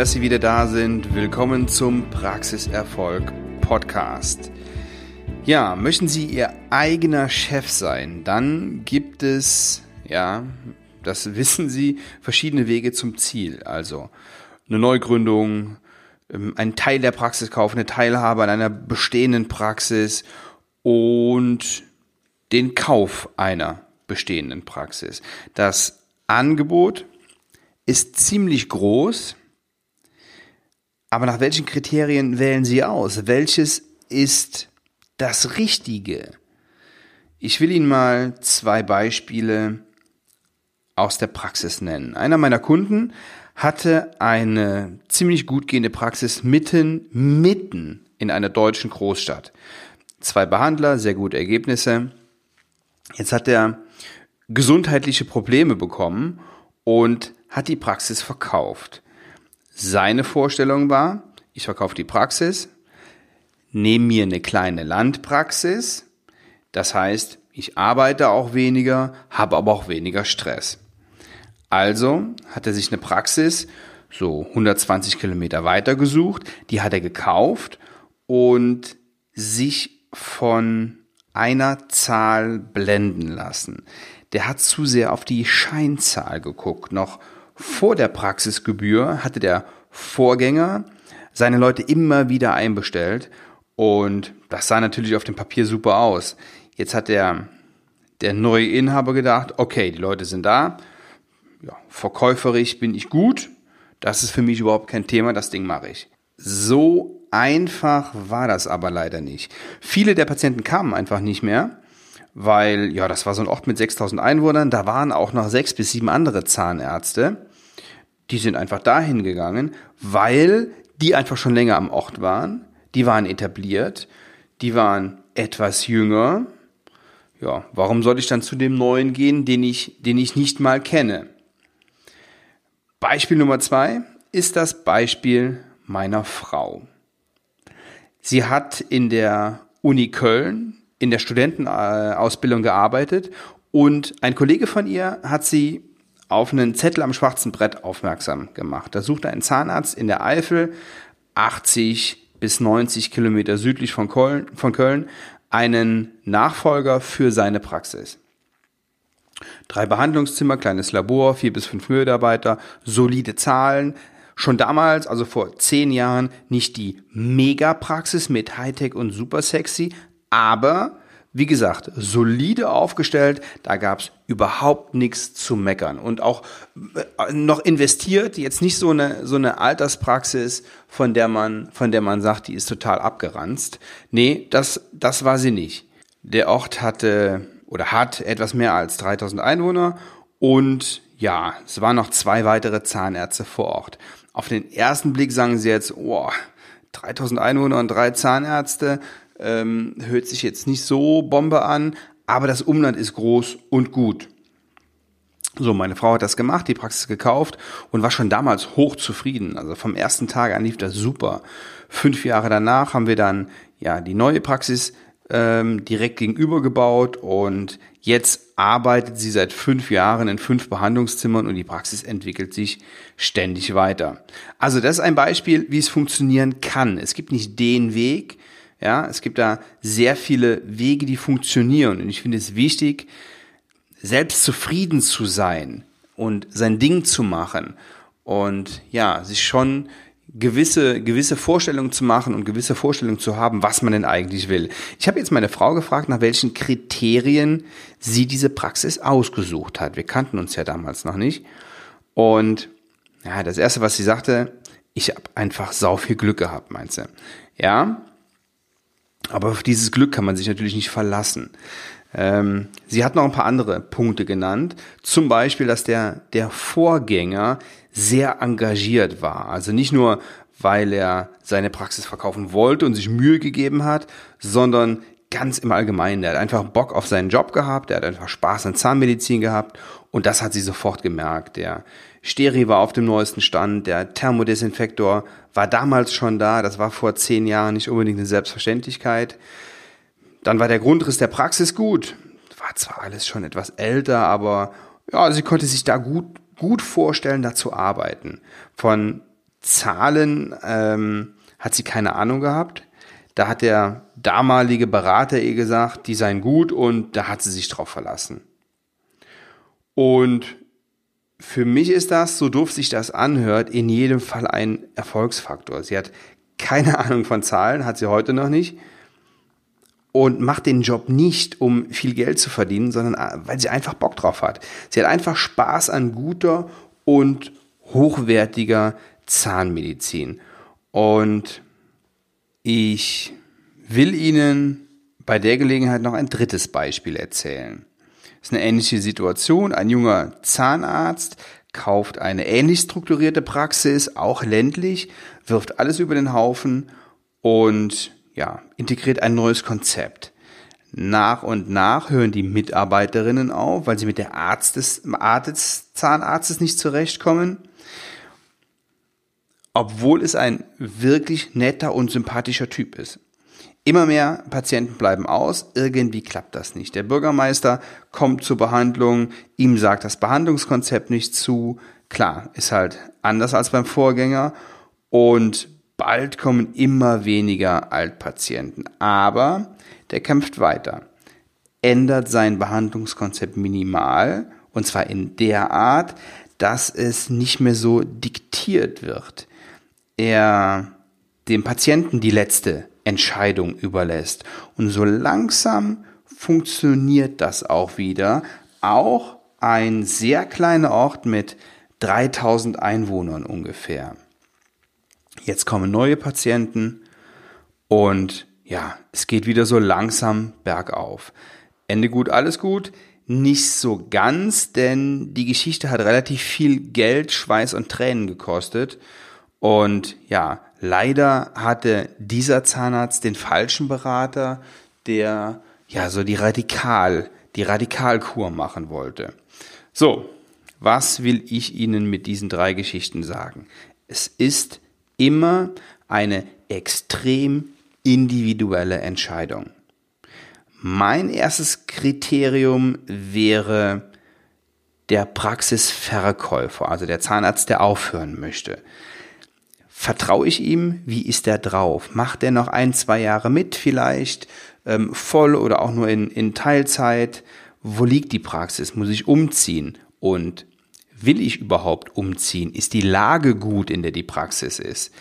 Dass Sie wieder da sind. Willkommen zum Praxiserfolg Podcast. Ja, möchten Sie Ihr eigener Chef sein, dann gibt es, ja, das wissen Sie, verschiedene Wege zum Ziel. Also eine Neugründung, ähm, einen Teil der Praxis kaufen, eine Teilhabe an einer bestehenden Praxis und den Kauf einer bestehenden Praxis. Das Angebot ist ziemlich groß, aber nach welchen Kriterien wählen Sie aus? Welches ist das Richtige? Ich will Ihnen mal zwei Beispiele aus der Praxis nennen. Einer meiner Kunden hatte eine ziemlich gut gehende Praxis mitten, mitten in einer deutschen Großstadt. Zwei Behandler, sehr gute Ergebnisse. Jetzt hat er gesundheitliche Probleme bekommen und hat die Praxis verkauft. Seine Vorstellung war, ich verkaufe die Praxis, nehme mir eine kleine Landpraxis, das heißt, ich arbeite auch weniger, habe aber auch weniger Stress. Also hat er sich eine Praxis so 120 Kilometer weiter gesucht, die hat er gekauft und sich von einer Zahl blenden lassen. Der hat zu sehr auf die Scheinzahl geguckt, noch vor der Praxisgebühr hatte der Vorgänger seine Leute immer wieder einbestellt und das sah natürlich auf dem Papier super aus. Jetzt hat der, der neue Inhaber gedacht, okay, die Leute sind da, ja, verkäuferisch bin ich gut, das ist für mich überhaupt kein Thema, das Ding mache ich. So einfach war das aber leider nicht. Viele der Patienten kamen einfach nicht mehr weil ja, das war so ein Ort mit 6000 Einwohnern, da waren auch noch sechs bis sieben andere Zahnärzte. Die sind einfach dahin gegangen, weil die einfach schon länger am Ort waren, die waren etabliert, die waren etwas jünger. Ja, warum soll ich dann zu dem neuen gehen, den ich, den ich nicht mal kenne? Beispiel Nummer zwei ist das Beispiel meiner Frau. Sie hat in der Uni Köln in der Studentenausbildung gearbeitet und ein Kollege von ihr hat sie auf einen Zettel am schwarzen Brett aufmerksam gemacht. Da suchte ein Zahnarzt in der Eifel, 80 bis 90 Kilometer südlich von Köln, von Köln einen Nachfolger für seine Praxis. Drei Behandlungszimmer, kleines Labor, vier bis fünf Mitarbeiter, solide Zahlen. Schon damals, also vor zehn Jahren, nicht die Megapraxis mit Hightech und super sexy, aber wie gesagt, solide aufgestellt, da gab's überhaupt nichts zu meckern und auch äh, noch investiert, jetzt nicht so eine so eine Alterspraxis, von der man von der man sagt, die ist total abgeranzt. Nee, das das war sie nicht. Der Ort hatte oder hat etwas mehr als 3000 Einwohner und ja, es waren noch zwei weitere Zahnärzte vor Ort. Auf den ersten Blick sagen sie jetzt, oh, 3000 Einwohner und drei Zahnärzte, ähm, hört sich jetzt nicht so Bombe an, aber das Umland ist groß und gut. So, meine Frau hat das gemacht, die Praxis gekauft und war schon damals hoch zufrieden. Also vom ersten Tag an lief das super. Fünf Jahre danach haben wir dann ja die neue Praxis ähm, direkt gegenüber gebaut und jetzt arbeitet sie seit fünf Jahren in fünf Behandlungszimmern und die Praxis entwickelt sich ständig weiter. Also das ist ein Beispiel, wie es funktionieren kann. Es gibt nicht den Weg, ja, es gibt da sehr viele Wege, die funktionieren. Und ich finde es wichtig, selbst zufrieden zu sein und sein Ding zu machen und ja, sich schon gewisse, gewisse Vorstellungen zu machen und gewisse Vorstellungen zu haben, was man denn eigentlich will. Ich habe jetzt meine Frau gefragt, nach welchen Kriterien sie diese Praxis ausgesucht hat. Wir kannten uns ja damals noch nicht. Und ja, das erste, was sie sagte, ich habe einfach sau viel Glück gehabt, meint sie. Ja, aber auf dieses Glück kann man sich natürlich nicht verlassen. Ähm, sie hat noch ein paar andere Punkte genannt. Zum Beispiel, dass der, der Vorgänger sehr engagiert war. Also nicht nur, weil er seine Praxis verkaufen wollte und sich Mühe gegeben hat, sondern ganz im Allgemeinen. Der hat einfach Bock auf seinen Job gehabt, der hat einfach Spaß an Zahnmedizin gehabt und das hat sie sofort gemerkt. Der Steri war auf dem neuesten Stand, der Thermodesinfektor war damals schon da, das war vor zehn Jahren nicht unbedingt eine Selbstverständlichkeit. Dann war der Grundriss der Praxis gut. War zwar alles schon etwas älter, aber ja, sie konnte sich da gut, gut vorstellen, da zu arbeiten. Von Zahlen ähm, hat sie keine Ahnung gehabt. Da hat der damalige Berater ihr gesagt, die seien gut und da hat sie sich drauf verlassen. Und für mich ist das, so doof sich das anhört, in jedem Fall ein Erfolgsfaktor. Sie hat keine Ahnung von Zahlen, hat sie heute noch nicht. Und macht den Job nicht, um viel Geld zu verdienen, sondern äh, weil sie einfach Bock drauf hat. Sie hat einfach Spaß an guter und hochwertiger Zahnmedizin. Und ich will Ihnen bei der Gelegenheit noch ein drittes Beispiel erzählen. Es ist eine ähnliche Situation. Ein junger Zahnarzt kauft eine ähnlich strukturierte Praxis, auch ländlich, wirft alles über den Haufen und ja, integriert ein neues Konzept. Nach und nach hören die Mitarbeiterinnen auf, weil sie mit der Arzt des, Art des Zahnarztes nicht zurechtkommen obwohl es ein wirklich netter und sympathischer Typ ist. Immer mehr Patienten bleiben aus, irgendwie klappt das nicht. Der Bürgermeister kommt zur Behandlung, ihm sagt das Behandlungskonzept nicht zu. Klar, ist halt anders als beim Vorgänger und bald kommen immer weniger Altpatienten. Aber der kämpft weiter, ändert sein Behandlungskonzept minimal und zwar in der Art, dass es nicht mehr so diktiert wird er dem Patienten die letzte Entscheidung überlässt. Und so langsam funktioniert das auch wieder. Auch ein sehr kleiner Ort mit 3000 Einwohnern ungefähr. Jetzt kommen neue Patienten und ja, es geht wieder so langsam bergauf. Ende gut, alles gut. Nicht so ganz, denn die Geschichte hat relativ viel Geld, Schweiß und Tränen gekostet. Und ja, leider hatte dieser Zahnarzt den falschen Berater, der ja so die Radikal, die Radikalkur machen wollte. So, was will ich Ihnen mit diesen drei Geschichten sagen? Es ist immer eine extrem individuelle Entscheidung. Mein erstes Kriterium wäre der Praxisverkäufer, also der Zahnarzt, der aufhören möchte. Vertraue ich ihm? Wie ist er drauf? Macht er noch ein, zwei Jahre mit vielleicht? Ähm, voll oder auch nur in, in Teilzeit? Wo liegt die Praxis? Muss ich umziehen? Und will ich überhaupt umziehen? Ist die Lage gut, in der die Praxis ist?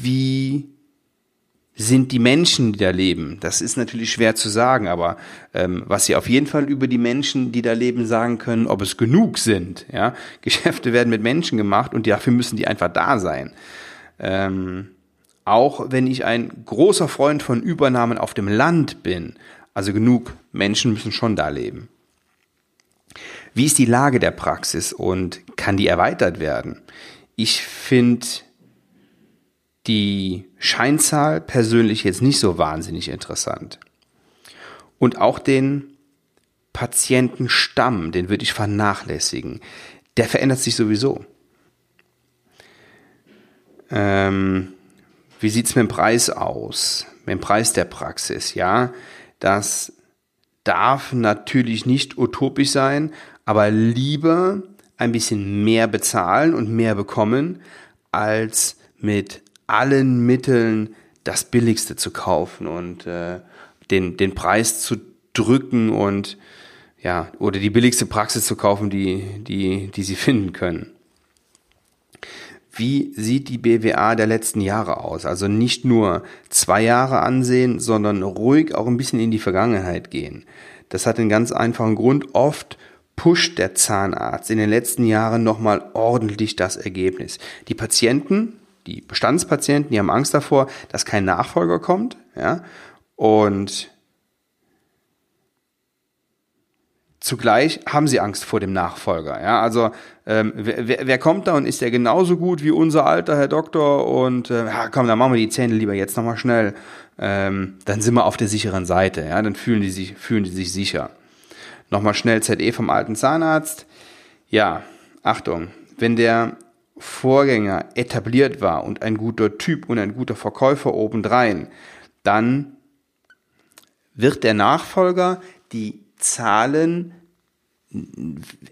Wie sind die Menschen, die da leben? Das ist natürlich schwer zu sagen, aber ähm, was Sie auf jeden Fall über die Menschen, die da leben, sagen können, ob es genug sind. Ja? Geschäfte werden mit Menschen gemacht und dafür müssen die einfach da sein. Ähm, auch wenn ich ein großer Freund von Übernahmen auf dem Land bin, also genug Menschen müssen schon da leben. Wie ist die Lage der Praxis und kann die erweitert werden? Ich finde die Scheinzahl persönlich jetzt nicht so wahnsinnig interessant. Und auch den Patientenstamm, den würde ich vernachlässigen. Der verändert sich sowieso. Ähm, wie sieht's mit dem Preis aus? Mit dem Preis der Praxis, ja? Das darf natürlich nicht utopisch sein, aber lieber ein bisschen mehr bezahlen und mehr bekommen, als mit allen Mitteln das Billigste zu kaufen und äh, den, den Preis zu drücken und ja, oder die billigste Praxis zu kaufen, die, die, die sie finden können. Wie sieht die BWA der letzten Jahre aus? Also nicht nur zwei Jahre ansehen, sondern ruhig auch ein bisschen in die Vergangenheit gehen. Das hat einen ganz einfachen Grund. Oft pusht der Zahnarzt in den letzten Jahren nochmal ordentlich das Ergebnis. Die Patienten die Bestandspatienten, die haben Angst davor, dass kein Nachfolger kommt, ja, und zugleich haben sie Angst vor dem Nachfolger. Ja, also ähm, wer, wer kommt da und ist der genauso gut wie unser alter Herr Doktor? Und äh, ja, komm, dann machen wir die Zähne lieber jetzt nochmal schnell. Ähm, dann sind wir auf der sicheren Seite. Ja, dann fühlen die sich fühlen die sich sicher. Nochmal schnell ZE vom alten Zahnarzt. Ja, Achtung, wenn der Vorgänger etabliert war und ein guter Typ und ein guter Verkäufer obendrein, dann wird der Nachfolger die Zahlen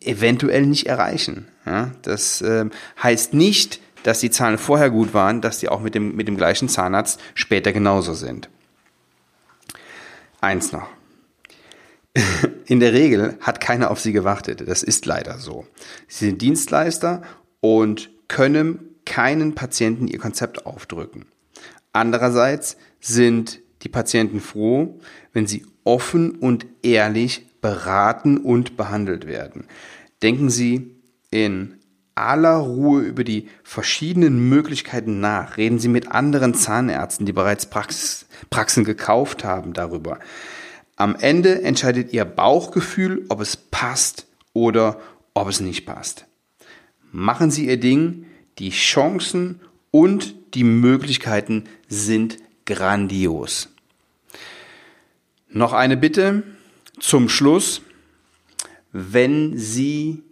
eventuell nicht erreichen. Ja, das äh, heißt nicht, dass die Zahlen vorher gut waren, dass die auch mit dem, mit dem gleichen Zahnarzt später genauso sind. Eins noch. In der Regel hat keiner auf sie gewartet. Das ist leider so. Sie sind Dienstleister und können keinen Patienten ihr Konzept aufdrücken. Andererseits sind die Patienten froh, wenn sie offen und ehrlich beraten und behandelt werden. Denken Sie in aller Ruhe über die verschiedenen Möglichkeiten nach. Reden Sie mit anderen Zahnärzten, die bereits Praxen gekauft haben, darüber. Am Ende entscheidet Ihr Bauchgefühl, ob es passt oder ob es nicht passt. Machen Sie Ihr Ding, die Chancen und die Möglichkeiten sind grandios. Noch eine Bitte zum Schluss. Wenn Sie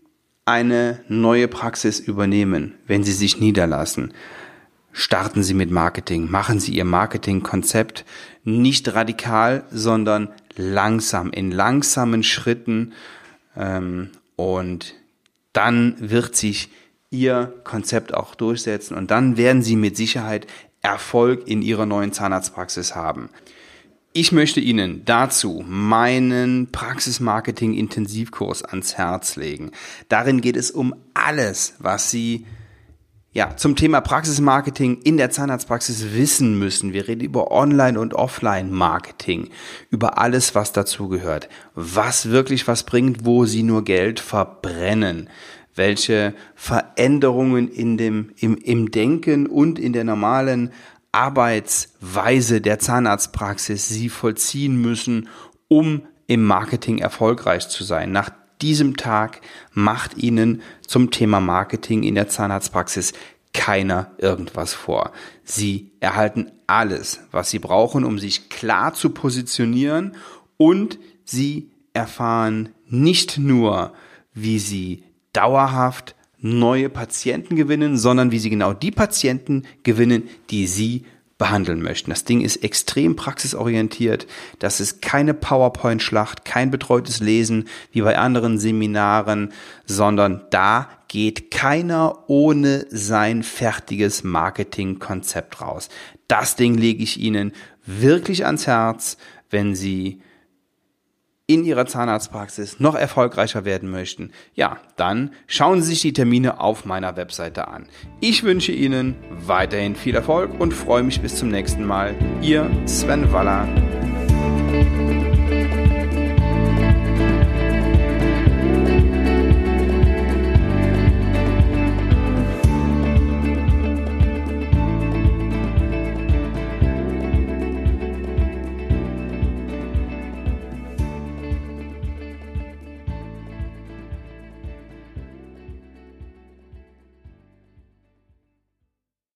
eine neue Praxis übernehmen, wenn Sie sich niederlassen, starten Sie mit Marketing, machen Sie Ihr Marketingkonzept nicht radikal, sondern langsam, in langsamen Schritten ähm, und dann wird sich Ihr Konzept auch durchsetzen und dann werden Sie mit Sicherheit Erfolg in Ihrer neuen Zahnarztpraxis haben. Ich möchte Ihnen dazu meinen Praxismarketing-Intensivkurs ans Herz legen. Darin geht es um alles, was Sie ja, zum Thema Praxismarketing in der Zahnarztpraxis wissen müssen. Wir reden über Online- und Offline-Marketing, über alles, was dazugehört, was wirklich was bringt, wo Sie nur Geld verbrennen, welche Veränderungen in dem, im, im Denken und in der normalen Arbeitsweise der Zahnarztpraxis Sie vollziehen müssen, um im Marketing erfolgreich zu sein. Nach diesem Tag macht Ihnen zum Thema Marketing in der Zahnarztpraxis keiner irgendwas vor. Sie erhalten alles, was Sie brauchen, um sich klar zu positionieren und Sie erfahren nicht nur, wie Sie dauerhaft neue Patienten gewinnen, sondern wie sie genau die Patienten gewinnen, die sie behandeln möchten. Das Ding ist extrem praxisorientiert. Das ist keine PowerPoint-Schlacht, kein betreutes Lesen wie bei anderen Seminaren, sondern da geht keiner ohne sein fertiges Marketingkonzept raus. Das Ding lege ich Ihnen wirklich ans Herz, wenn Sie in Ihrer Zahnarztpraxis noch erfolgreicher werden möchten, ja, dann schauen Sie sich die Termine auf meiner Webseite an. Ich wünsche Ihnen weiterhin viel Erfolg und freue mich bis zum nächsten Mal. Ihr Sven Waller.